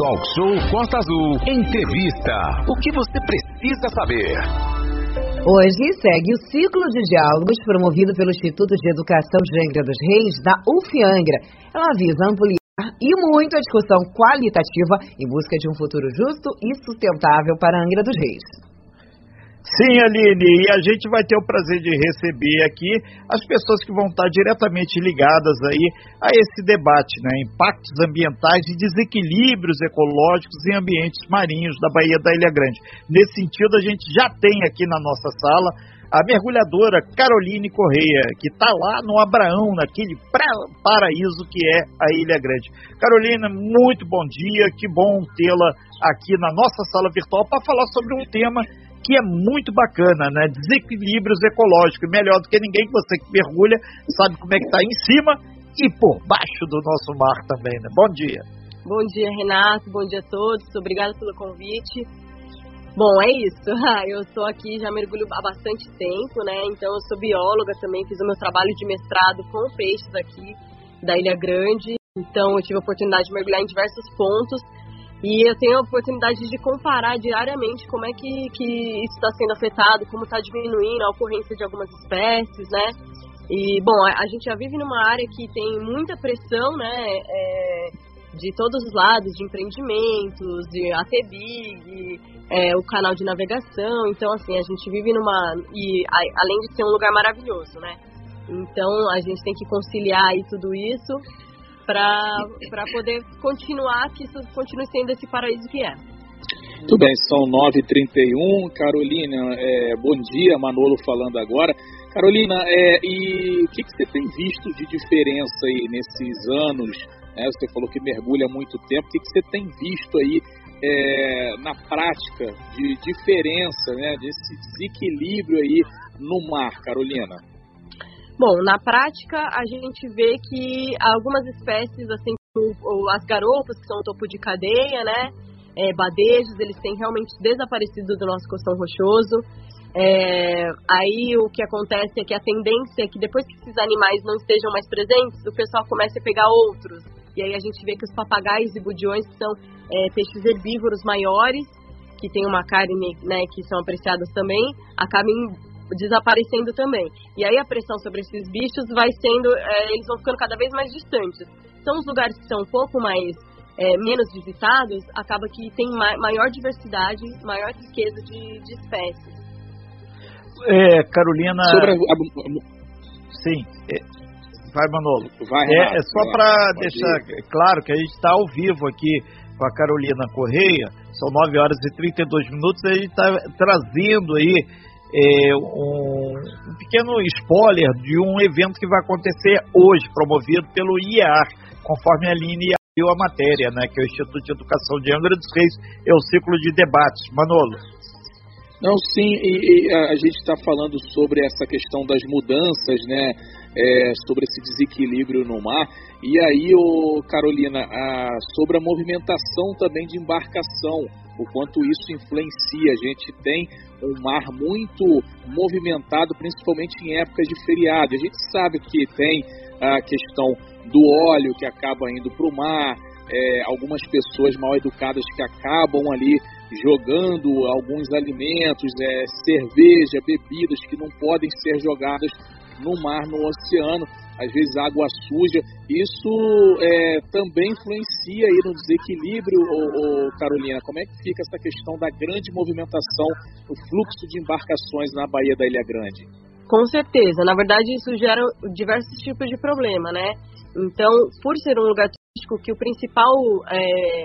Talk Show Costa Azul. Entrevista. O que você precisa saber? Hoje segue o ciclo de diálogos promovido pelo Instituto de Educação de Angra dos Reis, da UFIANGRA. Ela visa ampliar e muito a discussão qualitativa em busca de um futuro justo e sustentável para Angra dos Reis. Sim, Aline, e a gente vai ter o prazer de receber aqui as pessoas que vão estar diretamente ligadas aí a esse debate, né? Impactos ambientais e desequilíbrios ecológicos em ambientes marinhos da Baía da Ilha Grande. Nesse sentido, a gente já tem aqui na nossa sala a mergulhadora Caroline Correia, que está lá no Abraão, naquele paraíso que é a Ilha Grande. Carolina, muito bom dia, que bom tê-la aqui na nossa sala virtual para falar sobre um tema que é muito bacana, né? Desequilíbrios ecológicos. Melhor do que ninguém que você que mergulha sabe como é que está em cima e por baixo do nosso mar também, né? Bom dia. Bom dia, Renato. Bom dia a todos. Obrigada pelo convite. Bom, é isso. Eu estou aqui, já mergulho há bastante tempo, né? Então, eu sou bióloga também, fiz o meu trabalho de mestrado com peixes aqui da Ilha Grande. Então, eu tive a oportunidade de mergulhar em diversos pontos e eu tenho a oportunidade de comparar diariamente como é que, que isso está sendo afetado, como está diminuindo a ocorrência de algumas espécies, né? E, bom, a, a gente já vive numa área que tem muita pressão, né? É, de todos os lados, de empreendimentos, de ATBIG, é, o canal de navegação. Então, assim, a gente vive numa. E a, além de ser um lugar maravilhoso, né? Então, a gente tem que conciliar aí tudo isso para poder continuar, que isso continue sendo esse paraíso que é. Muito bem, são 9h31. Carolina, é, bom dia, Manolo falando agora. Carolina, é, e o que, que, você tem visto de diferença aí nesses anos? Né? Você falou que mergulha há muito tempo. O que, que você tem visto aí é, na prática de diferença, né, desse desequilíbrio aí no mar, Carolina? Bom, na prática a gente vê que algumas espécies, assim, as garopas, que são o topo de cadeia, né? É, badejos, eles têm realmente desaparecido do nosso costão rochoso. É, aí o que acontece é que a tendência é que depois que esses animais não estejam mais presentes, o pessoal comece a pegar outros. E aí a gente vê que os papagaios e budiões, são é, peixes herbívoros maiores, que têm uma carne, né, que são apreciadas também, acabam desaparecendo também. E aí a pressão sobre esses bichos vai sendo, é, eles vão ficando cada vez mais distantes. São os lugares que são um pouco mais é, menos visitados, acaba que tem ma maior diversidade, maior riqueza de, de espécies. É, Carolina. Sobre a... Sim. É... Vai, Manolo. Vai, é, é só para deixar ir. claro que a gente está ao vivo aqui com a Carolina Correia, são 9 horas e 32 minutos, a gente está trazendo aí é, um, um, pequeno spoiler de um evento que vai acontecer hoje, promovido pelo IEAR, conforme a Aline abriu a matéria, né, que é o Instituto de Educação de Angra dos Reis, é o ciclo de debates. Manolo. Não, sim, e, e a gente está falando sobre essa questão das mudanças, né, é, sobre esse desequilíbrio no mar. E aí, ô, Carolina, a, sobre a movimentação também de embarcação, o quanto isso influencia. A gente tem um mar muito movimentado, principalmente em épocas de feriado. A gente sabe que tem a questão do óleo que acaba indo para o mar, é, algumas pessoas mal educadas que acabam ali jogando alguns alimentos, é, cerveja, bebidas que não podem ser jogadas no mar, no oceano, às vezes água suja. Isso é, também influencia aí no desequilíbrio, ô, ô, Carolina. Como é que fica essa questão da grande movimentação, o fluxo de embarcações na Baía da Ilha Grande? Com certeza. Na verdade, isso gera diversos tipos de problema, né? Então, por ser um lugar turístico que o principal é,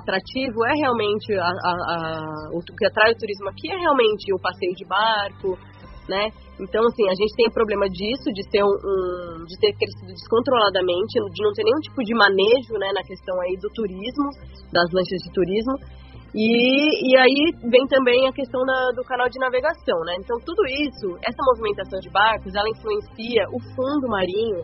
atrativo é realmente a, a, a, o que atrai o turismo aqui é realmente o passeio de barco, né? Então, assim, a gente tem o problema disso, de ser um, um, de ter crescido descontroladamente, de não ter nenhum tipo de manejo, né, na questão aí do turismo, das lanchas de turismo. E, e aí vem também a questão da, do canal de navegação, né? Então, tudo isso, essa movimentação de barcos, ela influencia o fundo marinho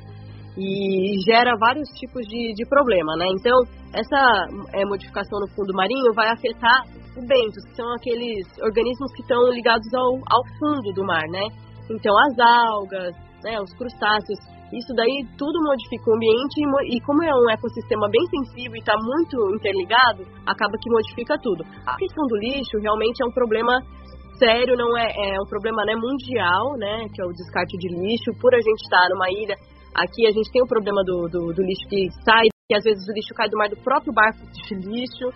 e gera vários tipos de, de problema, né? Então, essa é, modificação no fundo marinho vai afetar o bentos, que são aqueles organismos que estão ligados ao, ao fundo do mar, né? Então, as algas, né, os crustáceos. isso daí tudo modifica o ambiente e, e como é um ecossistema bem sensível e está muito interligado, acaba que modifica tudo. A questão do lixo realmente é um problema sério, não é, é um problema né, mundial, né, que é o descarte de lixo. Por a gente estar numa ilha, aqui a gente tem o problema do, do, do lixo que sai, que às vezes o lixo cai do mar do próprio barco de lixo,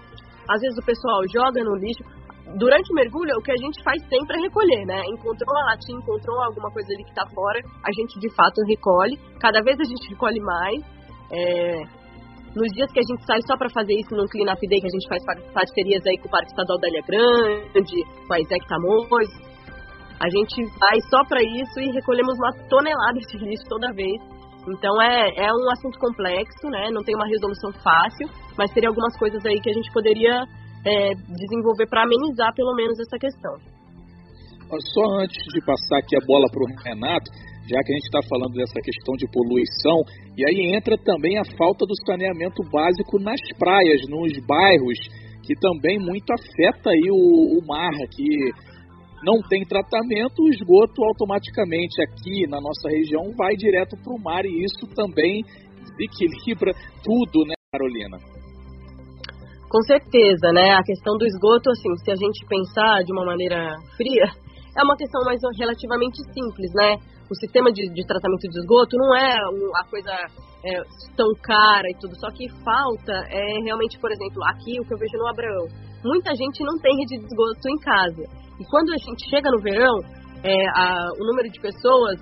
às vezes o pessoal joga no lixo durante o mergulho, o que a gente faz sempre é recolher, né? Encontrou uma latinha, encontrou alguma coisa ali que tá fora, a gente de fato recolhe. Cada vez a gente recolhe mais. É... Nos dias que a gente sai só para fazer isso no Clean Up Day, que a gente faz parcerias aí com o Parque Estadual da Ilha Grande, com a Isaac Tamoios, a gente vai só para isso e recolhemos uma tonelada de lixo toda vez. Então é, é um assunto complexo, né? Não tem uma resolução fácil, mas teria algumas coisas aí que a gente poderia é, desenvolver para amenizar pelo menos essa questão. Só antes de passar aqui a bola para o Renato, já que a gente está falando dessa questão de poluição, e aí entra também a falta do saneamento básico nas praias, nos bairros, que também muito afeta aí o, o mar, que não tem tratamento, o esgoto automaticamente aqui na nossa região vai direto para o mar e isso também desequilibra tudo, né, Carolina? Com certeza, né? A questão do esgoto, assim, se a gente pensar de uma maneira fria, é uma questão mais relativamente simples, né? O sistema de, de tratamento de esgoto não é a coisa é, tão cara e tudo, só que falta é realmente, por exemplo, aqui o que eu vejo no Abraão. Muita gente não tem rede de esgoto em casa. E quando a gente chega no verão, é, a, o número de pessoas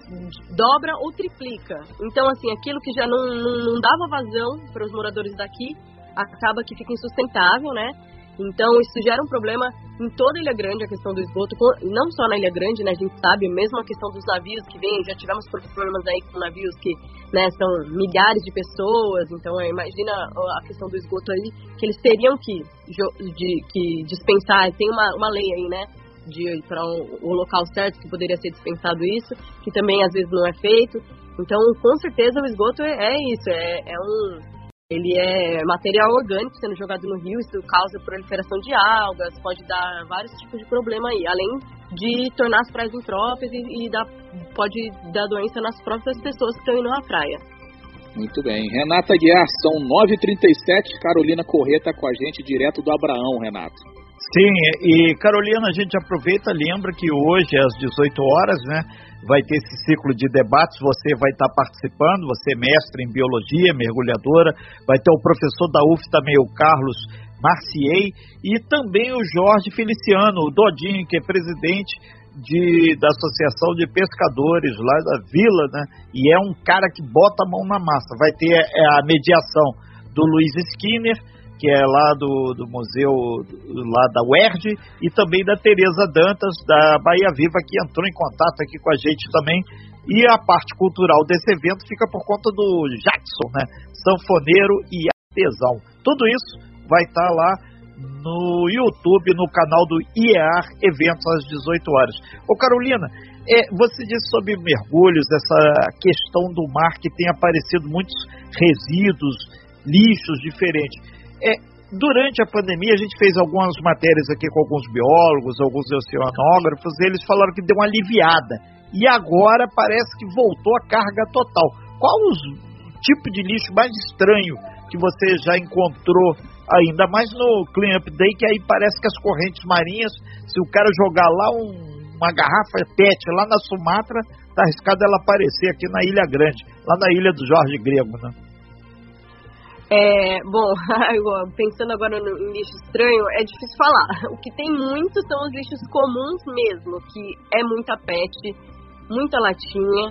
dobra ou triplica. Então, assim, aquilo que já não, não, não dava vazão para os moradores daqui, acaba que fica insustentável, né? Então, isso gera um problema em toda a Ilha Grande, a questão do esgoto, não só na Ilha Grande, né, a gente sabe, mesmo a questão dos navios que vêm, já tivemos problemas aí com navios que, né, são milhares de pessoas, então é, imagina a questão do esgoto aí, que eles teriam que, de, que dispensar, tem uma, uma lei aí, né, de para o, local certo que poderia ser dispensado isso, que também às vezes não é feito, então com certeza o esgoto é, é isso, é, é um ele é material orgânico sendo jogado no rio, isso causa proliferação de algas, pode dar vários tipos de problema aí, além de tornar as praias impróprias e, e dar, pode dar doença nas próprias pessoas que estão indo à praia. Muito bem. Renata Guiar, são 9h37, Carolina Corrêa está com a gente direto do Abraão, Renato. Sim, e Carolina, a gente aproveita, lembra que hoje às 18 horas, né, vai ter esse ciclo de debates, você vai estar participando, você é mestre em biologia, mergulhadora, vai ter o professor da UF também, o Carlos Marciei, e também o Jorge Feliciano, o Dodinho, que é presidente de, da Associação de Pescadores lá da Vila, né? E é um cara que bota a mão na massa. Vai ter é, a mediação do Luiz Skinner, que é lá do, do museu lá da UERJ, e também da Tereza Dantas, da Bahia Viva, que entrou em contato aqui com a gente também. E a parte cultural desse evento fica por conta do Jackson, né? Sanfoneiro e artesão. Tudo isso vai estar tá lá no YouTube, no canal do IEAR Eventos às 18 horas. Ô Carolina, é, você disse sobre mergulhos, essa questão do mar que tem aparecido muitos resíduos, lixos diferentes. É, durante a pandemia, a gente fez algumas matérias aqui com alguns biólogos, alguns oceanógrafos, eles falaram que deu uma aliviada. E agora parece que voltou a carga total. Qual o tipo de lixo mais estranho que você já encontrou ainda mais no Clean Up Day, que aí parece que as correntes marinhas, se o cara jogar lá um, uma garrafa PET lá na Sumatra, tá arriscado ela aparecer aqui na Ilha Grande, lá na ilha do Jorge Grego, né? É, bom, pensando agora no, em lixo estranho, é difícil falar. O que tem muito são os lixos comuns mesmo, que é muita pet, muita latinha.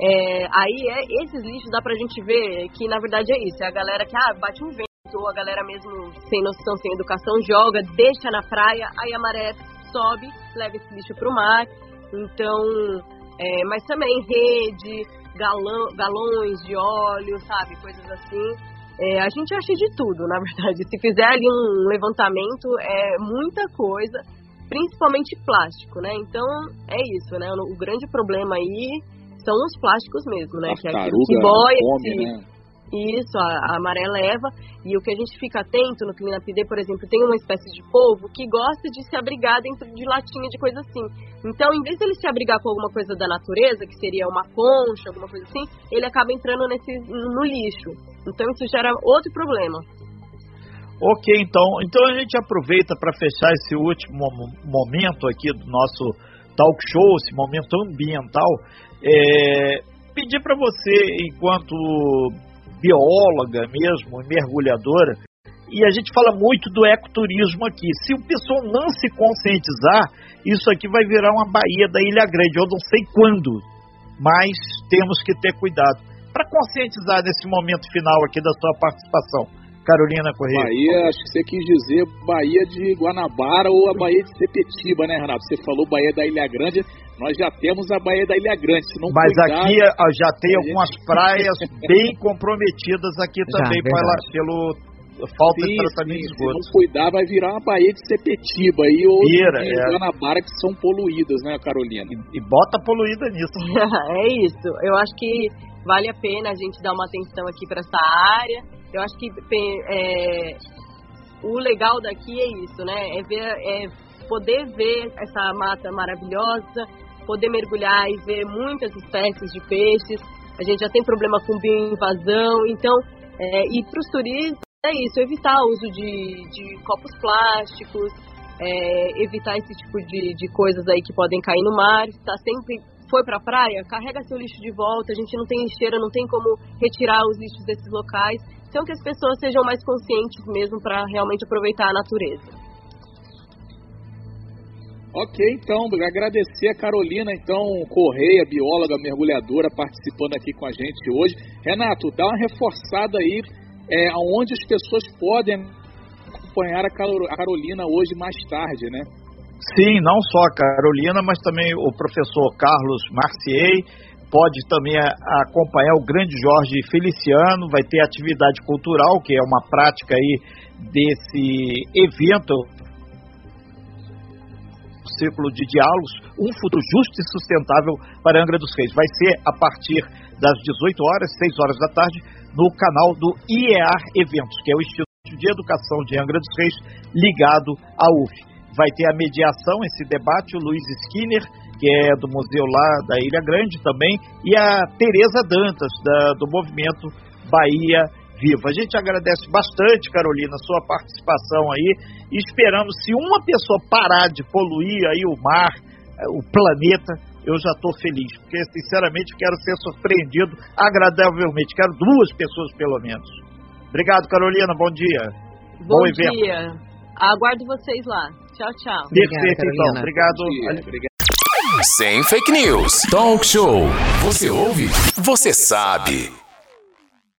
É, aí é, esses lixos dá pra gente ver que na verdade é isso, é a galera que ah, bate um vento, ou a galera mesmo sem noção, sem educação, joga, deixa na praia, aí a maré sobe, leva esse lixo pro mar. Então, é, mas também rede, galão, galões de óleo, sabe, coisas assim. É, a gente acha de tudo, na verdade. Se fizer ali um levantamento, é muita coisa, principalmente plástico, né? Então, é isso, né? O, grande problema aí são os plásticos mesmo, né? que é que boia, come, né? Isso, a, a maré leva. E o que a gente fica atento no Clean Up Day, por exemplo, tem uma espécie de polvo que gosta de se abrigar dentro de latinha de coisa assim. Então, em vez de ele se abrigar com alguma coisa da natureza, que seria uma concha, alguma coisa assim, ele acaba entrando nesse, no lixo. Então, isso gera outro problema. Ok, então, então a gente aproveita para fechar esse último momento aqui do nosso talk show, esse momento ambiental, é, pedir para você, enquanto bióloga mesmo, mergulhadora, e a gente fala muito do ecoturismo aqui. Se o pessoal não se conscientizar, isso aqui vai virar uma Baía da Ilha Grande. Eu não sei quando, mas temos que ter cuidado. Para conscientizar nesse momento final aqui da sua participação, Carolina Correia. Bahia, acho que você quis dizer Bahia de Guanabara ou a Bahia de Sepetiba, né, Renato? Você falou Bahia da Ilha Grande, nós já temos a Baía da Ilha Grande. Se não Mas cuidar, aqui já tem algumas gente... praias bem comprometidas aqui também pela, pelo falta sim, de tratamento sim, de esgoto. Se não cuidar, vai virar uma Baía de Sepetiba aí, ou Vira, de é. Guanabara, que são poluídas, né, Carolina? E, e bota poluída nisso. é isso. Eu acho que vale a pena a gente dar uma atenção aqui para essa área. Eu acho que é, o legal daqui é isso, né? É ver, é poder ver essa mata maravilhosa, poder mergulhar e ver muitas espécies de peixes. A gente já tem problema com bioinvasão, então, é, e para os turistas é isso, evitar o uso de, de copos plásticos, é, evitar esse tipo de, de coisas aí que podem cair no mar, está sempre foi para a praia, carrega seu lixo de volta, a gente não tem lixeira, não tem como retirar os lixos desses locais. Então que as pessoas sejam mais conscientes mesmo para realmente aproveitar a natureza. Ok, então, agradecer a Carolina, então, Correia, bióloga, mergulhadora, participando aqui com a gente hoje. Renato, dá uma reforçada aí é, aonde as pessoas podem acompanhar a Carolina hoje mais tarde, né? Sim, não só a Carolina, mas também o professor Carlos Marcier, pode também acompanhar o grande Jorge Feliciano, vai ter atividade cultural, que é uma prática aí desse evento círculo de diálogos, um futuro justo e sustentável para Angra dos Reis. Vai ser a partir das 18 horas, 6 horas da tarde, no canal do IEAR Eventos, que é o Instituto de Educação de Angra dos Reis, ligado à UF. Vai ter a mediação, esse debate, o Luiz Skinner, que é do museu lá da Ilha Grande também, e a Tereza Dantas, da, do movimento Bahia viva. A gente agradece bastante, Carolina, sua participação aí e esperamos, se uma pessoa parar de poluir aí o mar, eh, o planeta, eu já estou feliz, porque sinceramente quero ser surpreendido agradavelmente. Quero duas pessoas pelo menos. Obrigado, Carolina. Bom dia. Bom, Bom dia. Aguardo vocês lá. Tchau, tchau. Perfeito, então. Obrigado. Obrigado. Sem fake news. Talk show. Você ouve? Você sabe.